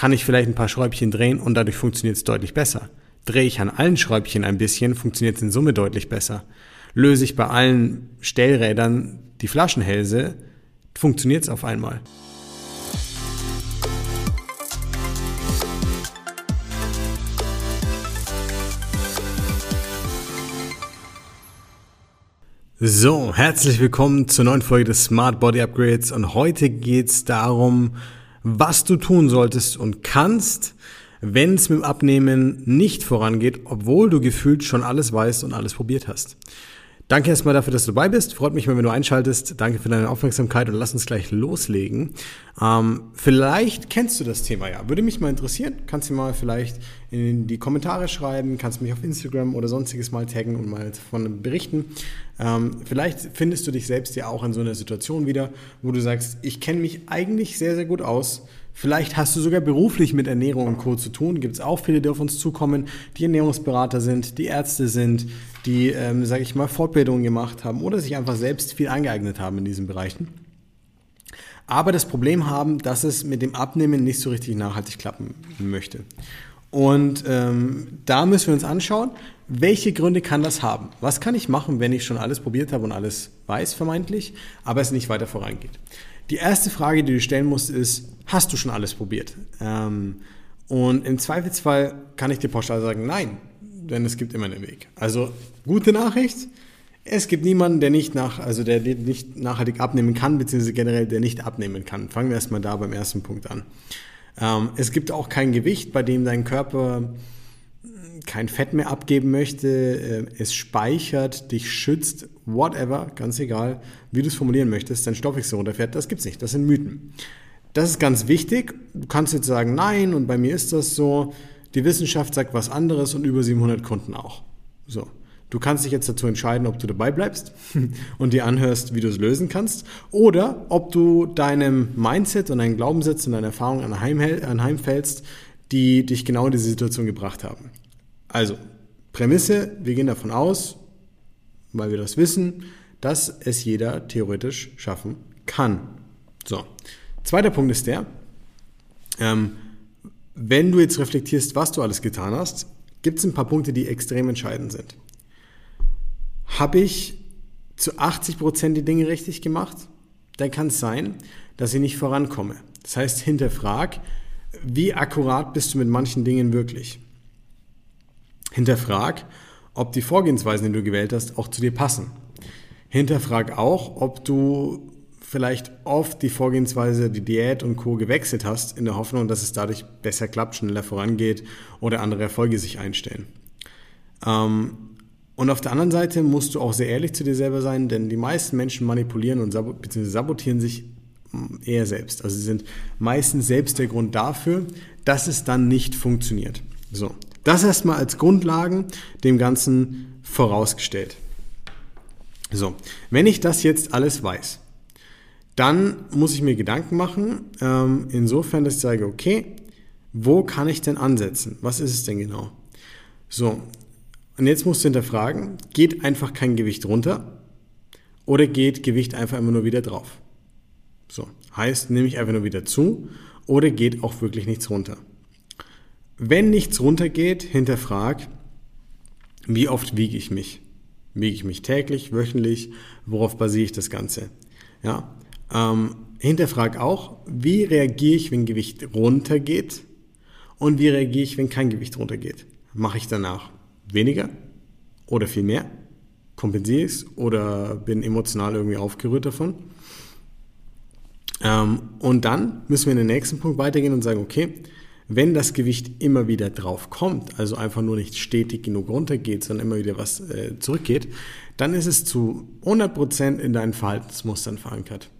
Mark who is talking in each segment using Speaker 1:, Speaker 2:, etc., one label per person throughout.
Speaker 1: kann ich vielleicht ein paar Schräubchen drehen und dadurch funktioniert es deutlich besser. Drehe ich an allen Schräubchen ein bisschen, funktioniert es in Summe deutlich besser. Löse ich bei allen Stellrädern die Flaschenhälse, funktioniert es auf einmal. So, herzlich willkommen zur neuen Folge des Smart Body Upgrades und heute geht es darum, was du tun solltest und kannst, wenn es mit dem Abnehmen nicht vorangeht, obwohl du gefühlt schon alles weißt und alles probiert hast. Danke erstmal dafür, dass du dabei bist. Freut mich, wenn du einschaltest. Danke für deine Aufmerksamkeit und lass uns gleich loslegen. Ähm, vielleicht kennst du das Thema ja. Würde mich mal interessieren. Kannst du mal vielleicht in die Kommentare schreiben, kannst mich auf Instagram oder sonstiges mal taggen und mal davon berichten. Ähm, vielleicht findest du dich selbst ja auch in so einer Situation wieder, wo du sagst, ich kenne mich eigentlich sehr, sehr gut aus Vielleicht hast du sogar beruflich mit Ernährung und Co. zu tun. Gibt es auch viele, die auf uns zukommen, die Ernährungsberater sind, die Ärzte sind, die, ähm, sage ich mal, Fortbildungen gemacht haben oder sich einfach selbst viel angeeignet haben in diesen Bereichen. Aber das Problem haben, dass es mit dem Abnehmen nicht so richtig nachhaltig klappen möchte. Und ähm, da müssen wir uns anschauen, welche Gründe kann das haben? Was kann ich machen, wenn ich schon alles probiert habe und alles weiß, vermeintlich, aber es nicht weiter vorangeht? Die erste Frage, die du stellen musst, ist, hast du schon alles probiert? Ähm, und im Zweifelsfall kann ich dir pauschal sagen, nein, denn es gibt immer einen Weg. Also gute Nachricht, es gibt niemanden, der nicht nach, also der nicht nachhaltig abnehmen kann, beziehungsweise generell der nicht abnehmen kann. Fangen wir erstmal da beim ersten Punkt an. Ähm, es gibt auch kein Gewicht, bei dem dein Körper kein Fett mehr abgeben möchte, äh, es speichert, dich schützt, whatever, ganz egal, wie du es formulieren möchtest, dein Stoffwechsel runterfährt, das gibt's nicht. Das sind Mythen. Das ist ganz wichtig. Du kannst jetzt sagen, nein, und bei mir ist das so. Die Wissenschaft sagt was anderes und über 700 Kunden auch. So. Du kannst dich jetzt dazu entscheiden, ob du dabei bleibst und dir anhörst, wie du es lösen kannst, oder ob du deinem Mindset und deinen Glaubenssätzen und deinen Erfahrungen anheimfällst, die dich genau in diese Situation gebracht haben. Also, Prämisse, wir gehen davon aus, weil wir das wissen, dass es jeder theoretisch schaffen kann. So, zweiter Punkt ist der, ähm, wenn du jetzt reflektierst, was du alles getan hast, gibt es ein paar Punkte, die extrem entscheidend sind. Habe ich zu 80 Prozent die Dinge richtig gemacht? Dann kann es sein, dass ich nicht vorankomme. Das heißt, hinterfrag, wie akkurat bist du mit manchen Dingen wirklich? Hinterfrag, ob die Vorgehensweisen, die du gewählt hast, auch zu dir passen. Hinterfrag auch, ob du vielleicht oft die Vorgehensweise, die Diät und Co. gewechselt hast, in der Hoffnung, dass es dadurch besser klappt, schneller vorangeht oder andere Erfolge sich einstellen. Ähm, und auf der anderen Seite musst du auch sehr ehrlich zu dir selber sein, denn die meisten Menschen manipulieren und sab sabotieren sich mm, eher selbst. Also sie sind meistens selbst der Grund dafür, dass es dann nicht funktioniert. So. Das erstmal als Grundlagen dem Ganzen vorausgestellt. So, wenn ich das jetzt alles weiß, dann muss ich mir Gedanken machen, ähm, insofern, dass ich sage, okay, wo kann ich denn ansetzen? Was ist es denn genau? So, und jetzt musst du hinterfragen, geht einfach kein Gewicht runter oder geht Gewicht einfach immer nur wieder drauf? So, heißt, nehme ich einfach nur wieder zu oder geht auch wirklich nichts runter? Wenn nichts runtergeht, hinterfrag, wie oft wiege ich mich? Wiege ich mich täglich, wöchentlich? Worauf basiere ich das Ganze? Ja, ähm, hinterfrag auch, wie reagiere ich, wenn Gewicht runtergeht? Und wie reagiere ich, wenn kein Gewicht runtergeht? Mache ich danach weniger oder viel mehr? Kompensiere ich es oder bin emotional irgendwie aufgerührt davon? Ähm, und dann müssen wir in den nächsten Punkt weitergehen und sagen, okay, wenn das Gewicht immer wieder drauf kommt, also einfach nur nicht stetig genug runtergeht, sondern immer wieder was äh, zurückgeht, dann ist es zu 100% in deinen Verhaltensmustern verankert.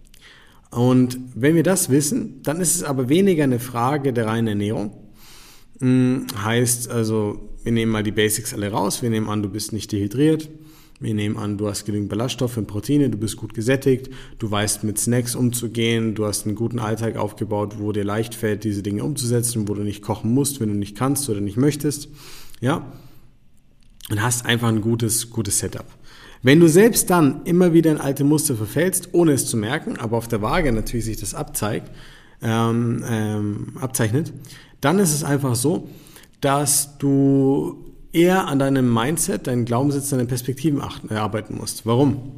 Speaker 1: Und wenn wir das wissen, dann ist es aber weniger eine Frage der reinen Ernährung. Hm, heißt also, wir nehmen mal die Basics alle raus. Wir nehmen an, du bist nicht dehydriert. Wir nehmen an, du hast genügend Ballaststoffe und Proteine, du bist gut gesättigt, du weißt mit Snacks umzugehen, du hast einen guten Alltag aufgebaut, wo dir leicht fällt, diese Dinge umzusetzen, wo du nicht kochen musst, wenn du nicht kannst oder nicht möchtest. Ja? Und hast einfach ein gutes, gutes Setup. Wenn du selbst dann immer wieder in alte Muster verfällst, ohne es zu merken, aber auf der Waage natürlich sich das abzeigt, ähm, ähm, abzeichnet, dann ist es einfach so, dass du eher an deinem Mindset, deinen Glaubenssitz, deine Perspektiven achten, äh, arbeiten musst. Warum?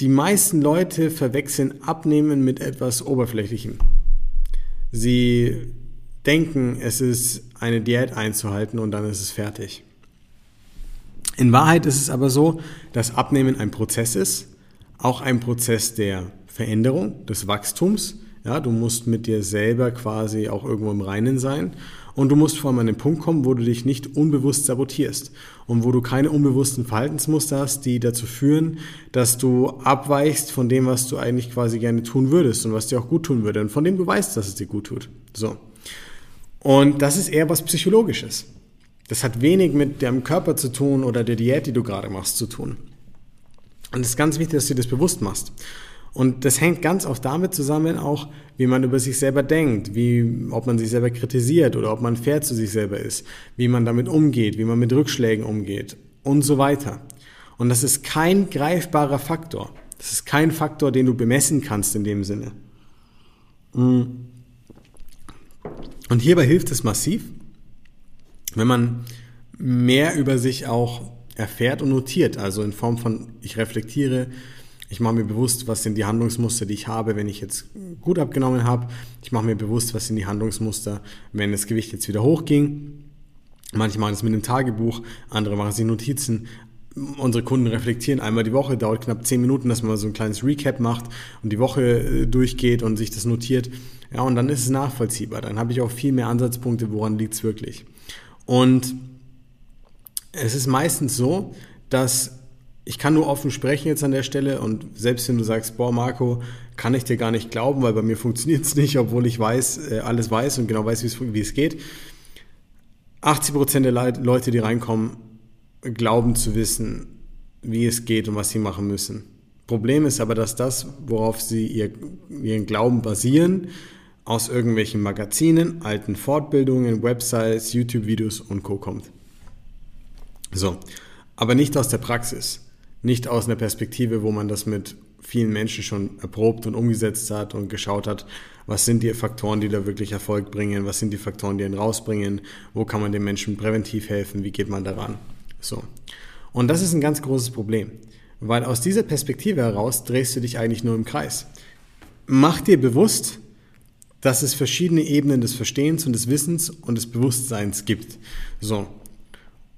Speaker 1: Die meisten Leute verwechseln Abnehmen mit etwas Oberflächlichem. Sie denken, es ist eine Diät einzuhalten und dann ist es fertig. In Wahrheit ist es aber so, dass Abnehmen ein Prozess ist, auch ein Prozess der Veränderung, des Wachstums. Ja, du musst mit dir selber quasi auch irgendwo im Reinen sein. Und du musst vor allem an den Punkt kommen, wo du dich nicht unbewusst sabotierst und wo du keine unbewussten Verhaltensmuster hast, die dazu führen, dass du abweichst von dem, was du eigentlich quasi gerne tun würdest und was dir auch gut tun würde und von dem du weißt, dass es dir gut tut. So. Und das ist eher was Psychologisches. Das hat wenig mit deinem Körper zu tun oder der Diät, die du gerade machst, zu tun. Und es ist ganz wichtig, dass du dir das bewusst machst. Und das hängt ganz oft damit zusammen auch, wie man über sich selber denkt, wie, ob man sich selber kritisiert oder ob man fair zu sich selber ist, wie man damit umgeht, wie man mit Rückschlägen umgeht und so weiter. Und das ist kein greifbarer Faktor. Das ist kein Faktor, den du bemessen kannst in dem Sinne. Und hierbei hilft es massiv, wenn man mehr über sich auch erfährt und notiert, also in Form von, ich reflektiere, ich mache mir bewusst, was sind die Handlungsmuster, die ich habe, wenn ich jetzt gut abgenommen habe. Ich mache mir bewusst, was sind die Handlungsmuster, wenn das Gewicht jetzt wieder hochging. Manche machen es mit einem Tagebuch, andere machen sich Notizen. Unsere Kunden reflektieren einmal die Woche, dauert knapp zehn Minuten, dass man so ein kleines Recap macht und die Woche äh, durchgeht und sich das notiert. Ja, und dann ist es nachvollziehbar. Dann habe ich auch viel mehr Ansatzpunkte, woran liegt es wirklich. Und es ist meistens so, dass ich kann nur offen sprechen jetzt an der Stelle und selbst wenn du sagst, boah Marco, kann ich dir gar nicht glauben, weil bei mir funktioniert es nicht, obwohl ich weiß, äh, alles weiß und genau weiß, wie es geht. 80 Prozent der Leute, die reinkommen, glauben zu wissen, wie es geht und was sie machen müssen. Problem ist aber, dass das, worauf sie ihr, ihren Glauben basieren, aus irgendwelchen Magazinen, alten Fortbildungen, Websites, YouTube-Videos und Co. kommt. So, aber nicht aus der Praxis, nicht aus einer Perspektive, wo man das mit vielen Menschen schon erprobt und umgesetzt hat und geschaut hat, was sind die Faktoren, die da wirklich Erfolg bringen, was sind die Faktoren, die ihn rausbringen, wo kann man den Menschen präventiv helfen, wie geht man daran. So. Und das ist ein ganz großes Problem, weil aus dieser Perspektive heraus drehst du dich eigentlich nur im Kreis. Mach dir bewusst, dass es verschiedene Ebenen des Verstehens und des Wissens und des Bewusstseins gibt. So.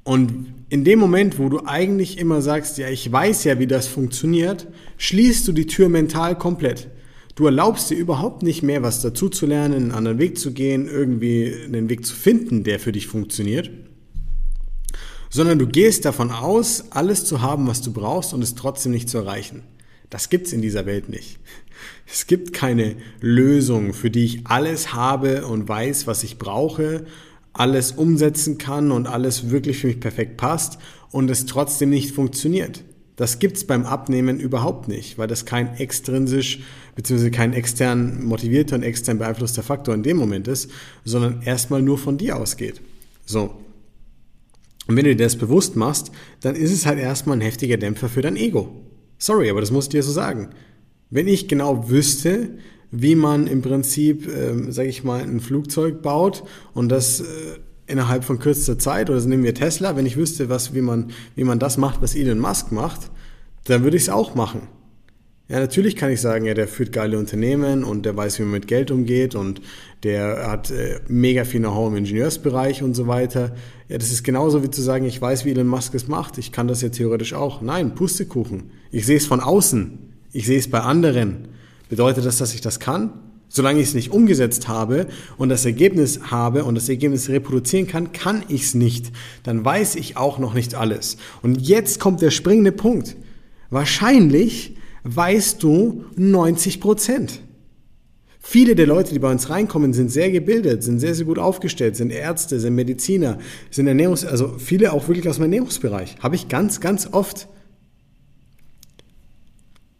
Speaker 1: Und in dem Moment, wo du eigentlich immer sagst, ja, ich weiß ja, wie das funktioniert, schließt du die Tür mental komplett. Du erlaubst dir überhaupt nicht mehr, was dazu zu lernen, einen anderen Weg zu gehen, irgendwie einen Weg zu finden, der für dich funktioniert, sondern du gehst davon aus, alles zu haben, was du brauchst und es trotzdem nicht zu erreichen. Das gibt's in dieser Welt nicht. Es gibt keine Lösung, für die ich alles habe und weiß, was ich brauche alles umsetzen kann und alles wirklich für mich perfekt passt und es trotzdem nicht funktioniert. Das gibt's beim Abnehmen überhaupt nicht, weil das kein extrinsisch bzw. kein extern motivierter und extern beeinflusster Faktor in dem Moment ist, sondern erstmal nur von dir ausgeht. So. Und wenn du dir das bewusst machst, dann ist es halt erstmal ein heftiger Dämpfer für dein Ego. Sorry, aber das muss ich dir so sagen. Wenn ich genau wüsste, wie man im Prinzip, ähm, sage ich mal, ein Flugzeug baut und das äh, innerhalb von kürzester Zeit, oder nehmen wir Tesla, wenn ich wüsste, was, wie, man, wie man das macht, was Elon Musk macht, dann würde ich es auch machen. Ja, natürlich kann ich sagen, ja, der führt geile Unternehmen und der weiß, wie man mit Geld umgeht und der hat äh, mega viel Know-how im Ingenieursbereich und so weiter. Ja, das ist genauso wie zu sagen, ich weiß, wie Elon Musk es macht. Ich kann das ja theoretisch auch. Nein, Pustekuchen. Ich sehe es von außen. Ich sehe es bei anderen. Bedeutet das, dass ich das kann? Solange ich es nicht umgesetzt habe und das Ergebnis habe und das Ergebnis reproduzieren kann, kann ich es nicht. Dann weiß ich auch noch nicht alles. Und jetzt kommt der springende Punkt. Wahrscheinlich weißt du 90 Prozent. Viele der Leute, die bei uns reinkommen, sind sehr gebildet, sind sehr, sehr gut aufgestellt, sind Ärzte, sind Mediziner, sind Ernährungs-, also viele auch wirklich aus dem Ernährungsbereich. Habe ich ganz, ganz oft.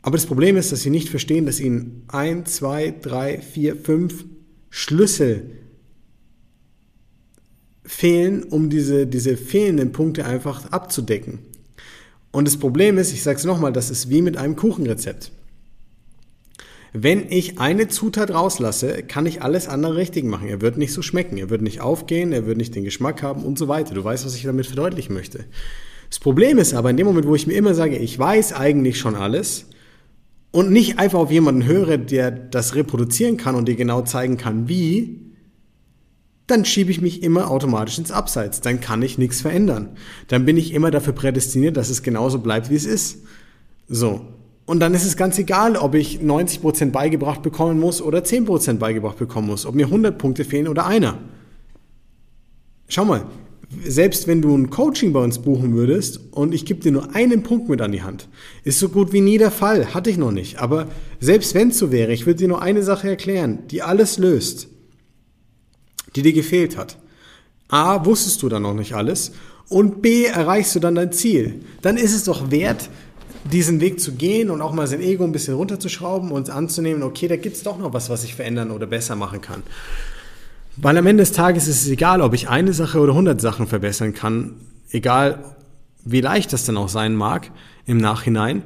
Speaker 1: Aber das Problem ist, dass sie nicht verstehen, dass ihnen ein, zwei, drei, vier, fünf Schlüssel fehlen, um diese, diese fehlenden Punkte einfach abzudecken. Und das Problem ist, ich sage es nochmal, das ist wie mit einem Kuchenrezept. Wenn ich eine Zutat rauslasse, kann ich alles andere richtig machen. Er wird nicht so schmecken, er wird nicht aufgehen, er wird nicht den Geschmack haben und so weiter. Du weißt, was ich damit verdeutlichen möchte. Das Problem ist aber in dem Moment, wo ich mir immer sage, ich weiß eigentlich schon alles und nicht einfach auf jemanden höre, der das reproduzieren kann und dir genau zeigen kann, wie, dann schiebe ich mich immer automatisch ins Abseits. Dann kann ich nichts verändern. Dann bin ich immer dafür prädestiniert, dass es genauso bleibt, wie es ist. So. Und dann ist es ganz egal, ob ich 90% beigebracht bekommen muss oder 10% beigebracht bekommen muss, ob mir 100 Punkte fehlen oder einer. Schau mal, selbst wenn du ein Coaching bei uns buchen würdest und ich gebe dir nur einen Punkt mit an die Hand, ist so gut wie nie der Fall, hatte ich noch nicht. Aber selbst wenn es so wäre, ich würde dir nur eine Sache erklären, die alles löst, die dir gefehlt hat. A, wusstest du dann noch nicht alles und B, erreichst du dann dein Ziel. Dann ist es doch wert, diesen Weg zu gehen und auch mal sein Ego ein bisschen runterzuschrauben und anzunehmen, okay, da gibt es doch noch was, was ich verändern oder besser machen kann. Weil am Ende des Tages ist es egal, ob ich eine Sache oder 100 Sachen verbessern kann, egal wie leicht das dann auch sein mag im Nachhinein,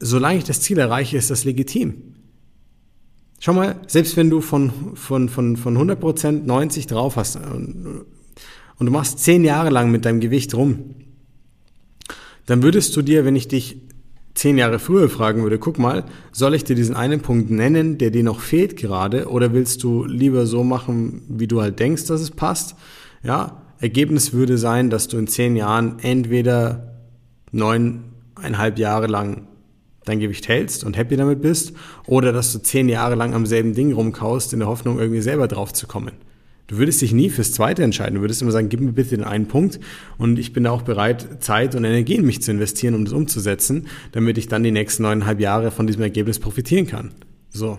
Speaker 1: solange ich das Ziel erreiche, ist das legitim. Schau mal, selbst wenn du von, von, von, von 100% 90 drauf hast und, und du machst 10 Jahre lang mit deinem Gewicht rum, dann würdest du dir, wenn ich dich zehn Jahre früher fragen würde, guck mal, soll ich dir diesen einen Punkt nennen, der dir noch fehlt gerade, oder willst du lieber so machen, wie du halt denkst, dass es passt? Ja, Ergebnis würde sein, dass du in zehn Jahren entweder neuneinhalb Jahre lang dein Gewicht hältst und happy damit bist, oder dass du zehn Jahre lang am selben Ding rumkaust, in der Hoffnung, irgendwie selber drauf zu kommen. Du würdest dich nie fürs Zweite entscheiden. Du würdest immer sagen, gib mir bitte den einen Punkt und ich bin da auch bereit, Zeit und Energie in mich zu investieren, um das umzusetzen, damit ich dann die nächsten neuneinhalb Jahre von diesem Ergebnis profitieren kann. So.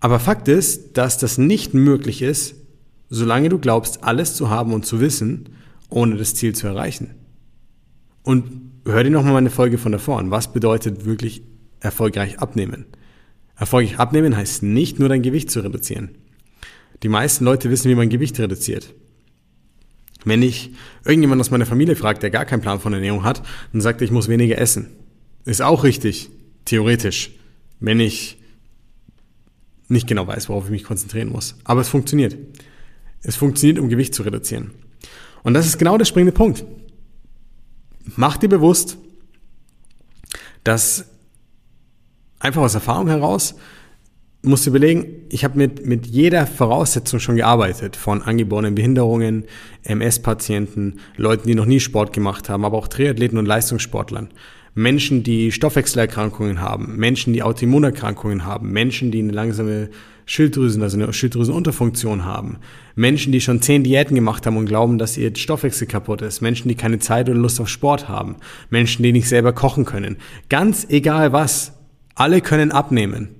Speaker 1: Aber Fakt ist, dass das nicht möglich ist, solange du glaubst, alles zu haben und zu wissen, ohne das Ziel zu erreichen. Und hör dir nochmal meine Folge von davor an. Was bedeutet wirklich erfolgreich abnehmen? Erfolgreich abnehmen heißt nicht nur dein Gewicht zu reduzieren. Die meisten Leute wissen, wie man Gewicht reduziert. Wenn ich irgendjemand aus meiner Familie fragt, der gar keinen Plan von Ernährung hat, dann sagt er, ich muss weniger essen. Ist auch richtig, theoretisch, wenn ich nicht genau weiß, worauf ich mich konzentrieren muss. Aber es funktioniert. Es funktioniert, um Gewicht zu reduzieren. Und das ist genau der springende Punkt. Mach dir bewusst, dass einfach aus Erfahrung heraus musst du überlegen, ich habe mit, mit jeder Voraussetzung schon gearbeitet, von angeborenen Behinderungen, MS-Patienten, Leuten, die noch nie Sport gemacht haben, aber auch Triathleten und Leistungssportlern. Menschen, die Stoffwechselerkrankungen haben, Menschen, die Autoimmunerkrankungen haben, Menschen, die eine langsame Schilddrüsen, also eine Schilddrüsenunterfunktion haben, Menschen, die schon zehn Diäten gemacht haben und glauben, dass ihr Stoffwechsel kaputt ist, Menschen, die keine Zeit oder Lust auf Sport haben, Menschen, die nicht selber kochen können. Ganz egal was, alle können abnehmen.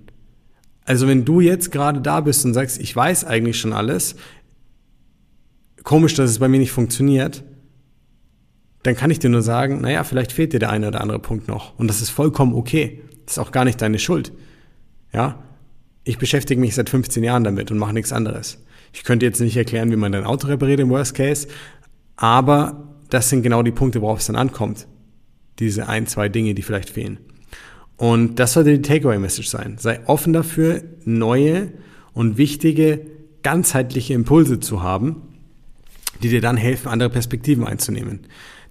Speaker 1: Also wenn du jetzt gerade da bist und sagst, ich weiß eigentlich schon alles, komisch, dass es bei mir nicht funktioniert, dann kann ich dir nur sagen, naja, vielleicht fehlt dir der eine oder andere Punkt noch. Und das ist vollkommen okay. Das ist auch gar nicht deine Schuld. Ja? Ich beschäftige mich seit 15 Jahren damit und mache nichts anderes. Ich könnte jetzt nicht erklären, wie man dein Auto repariert im Worst Case, aber das sind genau die Punkte, worauf es dann ankommt. Diese ein, zwei Dinge, die vielleicht fehlen. Und das sollte die Takeaway-Message sein. Sei offen dafür, neue und wichtige, ganzheitliche Impulse zu haben, die dir dann helfen, andere Perspektiven einzunehmen.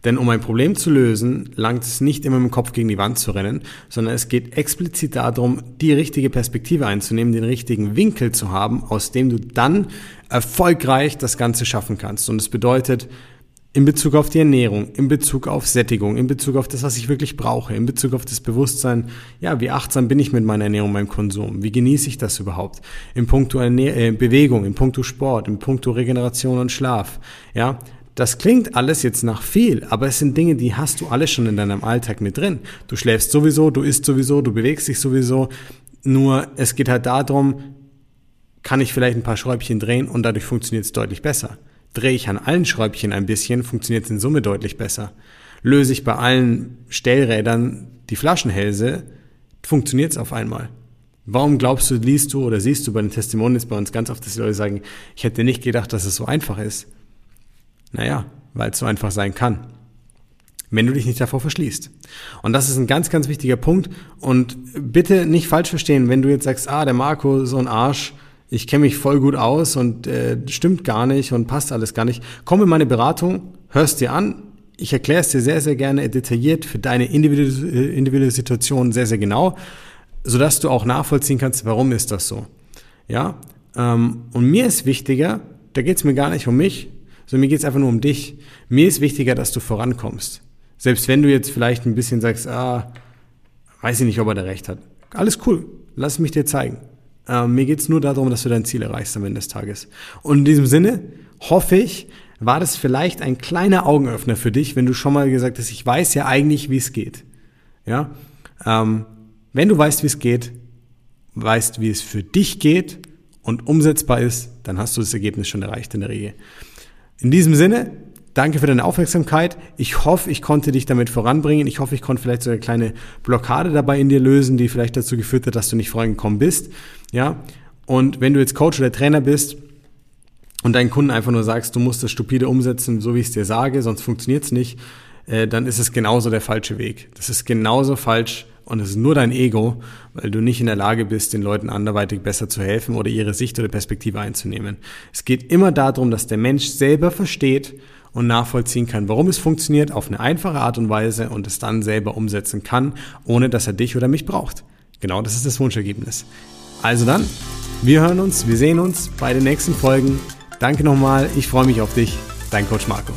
Speaker 1: Denn um ein Problem zu lösen, langt es nicht immer mit dem Kopf gegen die Wand zu rennen, sondern es geht explizit darum, die richtige Perspektive einzunehmen, den richtigen Winkel zu haben, aus dem du dann erfolgreich das Ganze schaffen kannst. Und es bedeutet, in Bezug auf die Ernährung, in Bezug auf Sättigung, in Bezug auf das, was ich wirklich brauche, in Bezug auf das Bewusstsein, ja, wie achtsam bin ich mit meiner Ernährung, meinem Konsum, wie genieße ich das überhaupt, in puncto Ernähr äh, Bewegung, in puncto Sport, in puncto Regeneration und Schlaf, ja, das klingt alles jetzt nach viel, aber es sind Dinge, die hast du alle schon in deinem Alltag mit drin. Du schläfst sowieso, du isst sowieso, du bewegst dich sowieso, nur es geht halt darum, kann ich vielleicht ein paar Schräubchen drehen und dadurch funktioniert es deutlich besser. Drehe ich an allen Schräubchen ein bisschen, funktioniert es in Summe deutlich besser. Löse ich bei allen Stellrädern die Flaschenhälse, funktioniert es auf einmal. Warum glaubst du, liest du oder siehst du bei den Testimonials bei uns ganz oft, dass die Leute sagen, ich hätte nicht gedacht, dass es so einfach ist? Naja, weil es so einfach sein kann. wenn du dich nicht davor verschließt. Und das ist ein ganz, ganz wichtiger Punkt. Und bitte nicht falsch verstehen, wenn du jetzt sagst, ah, der Marco, so ein Arsch, ich kenne mich voll gut aus und äh, stimmt gar nicht und passt alles gar nicht. Komm in meine Beratung, hörst dir an. Ich erkläre es dir sehr, sehr gerne detailliert für deine individuelle, äh, individuelle Situation sehr, sehr genau, sodass du auch nachvollziehen kannst, warum ist das so. Ja, ähm, und mir ist wichtiger, da geht es mir gar nicht um mich, sondern mir geht es einfach nur um dich. Mir ist wichtiger, dass du vorankommst. Selbst wenn du jetzt vielleicht ein bisschen sagst, ah, weiß ich nicht, ob er da recht hat. Alles cool, lass mich dir zeigen. Äh, mir geht's nur darum, dass du dein Ziel erreichst am Ende des Tages. Und in diesem Sinne hoffe ich, war das vielleicht ein kleiner Augenöffner für dich, wenn du schon mal gesagt hast, ich weiß ja eigentlich, wie es geht. Ja, ähm, wenn du weißt, wie es geht, weißt, wie es für dich geht und umsetzbar ist, dann hast du das Ergebnis schon erreicht in der Regel. In diesem Sinne, Danke für deine Aufmerksamkeit. Ich hoffe, ich konnte dich damit voranbringen. Ich hoffe, ich konnte vielleicht so eine kleine Blockade dabei in dir lösen, die vielleicht dazu geführt hat, dass du nicht vorangekommen bist. Ja. Und wenn du jetzt Coach oder Trainer bist und deinen Kunden einfach nur sagst, du musst das stupide umsetzen, so wie ich es dir sage, sonst funktioniert es nicht, äh, dann ist es genauso der falsche Weg. Das ist genauso falsch und es ist nur dein Ego, weil du nicht in der Lage bist, den Leuten anderweitig besser zu helfen oder ihre Sicht oder Perspektive einzunehmen. Es geht immer darum, dass der Mensch selber versteht und nachvollziehen kann, warum es funktioniert, auf eine einfache Art und Weise und es dann selber umsetzen kann, ohne dass er dich oder mich braucht. Genau das ist das Wunschergebnis. Also dann, wir hören uns, wir sehen uns bei den nächsten Folgen. Danke nochmal, ich freue mich auf dich, dein Coach Marco.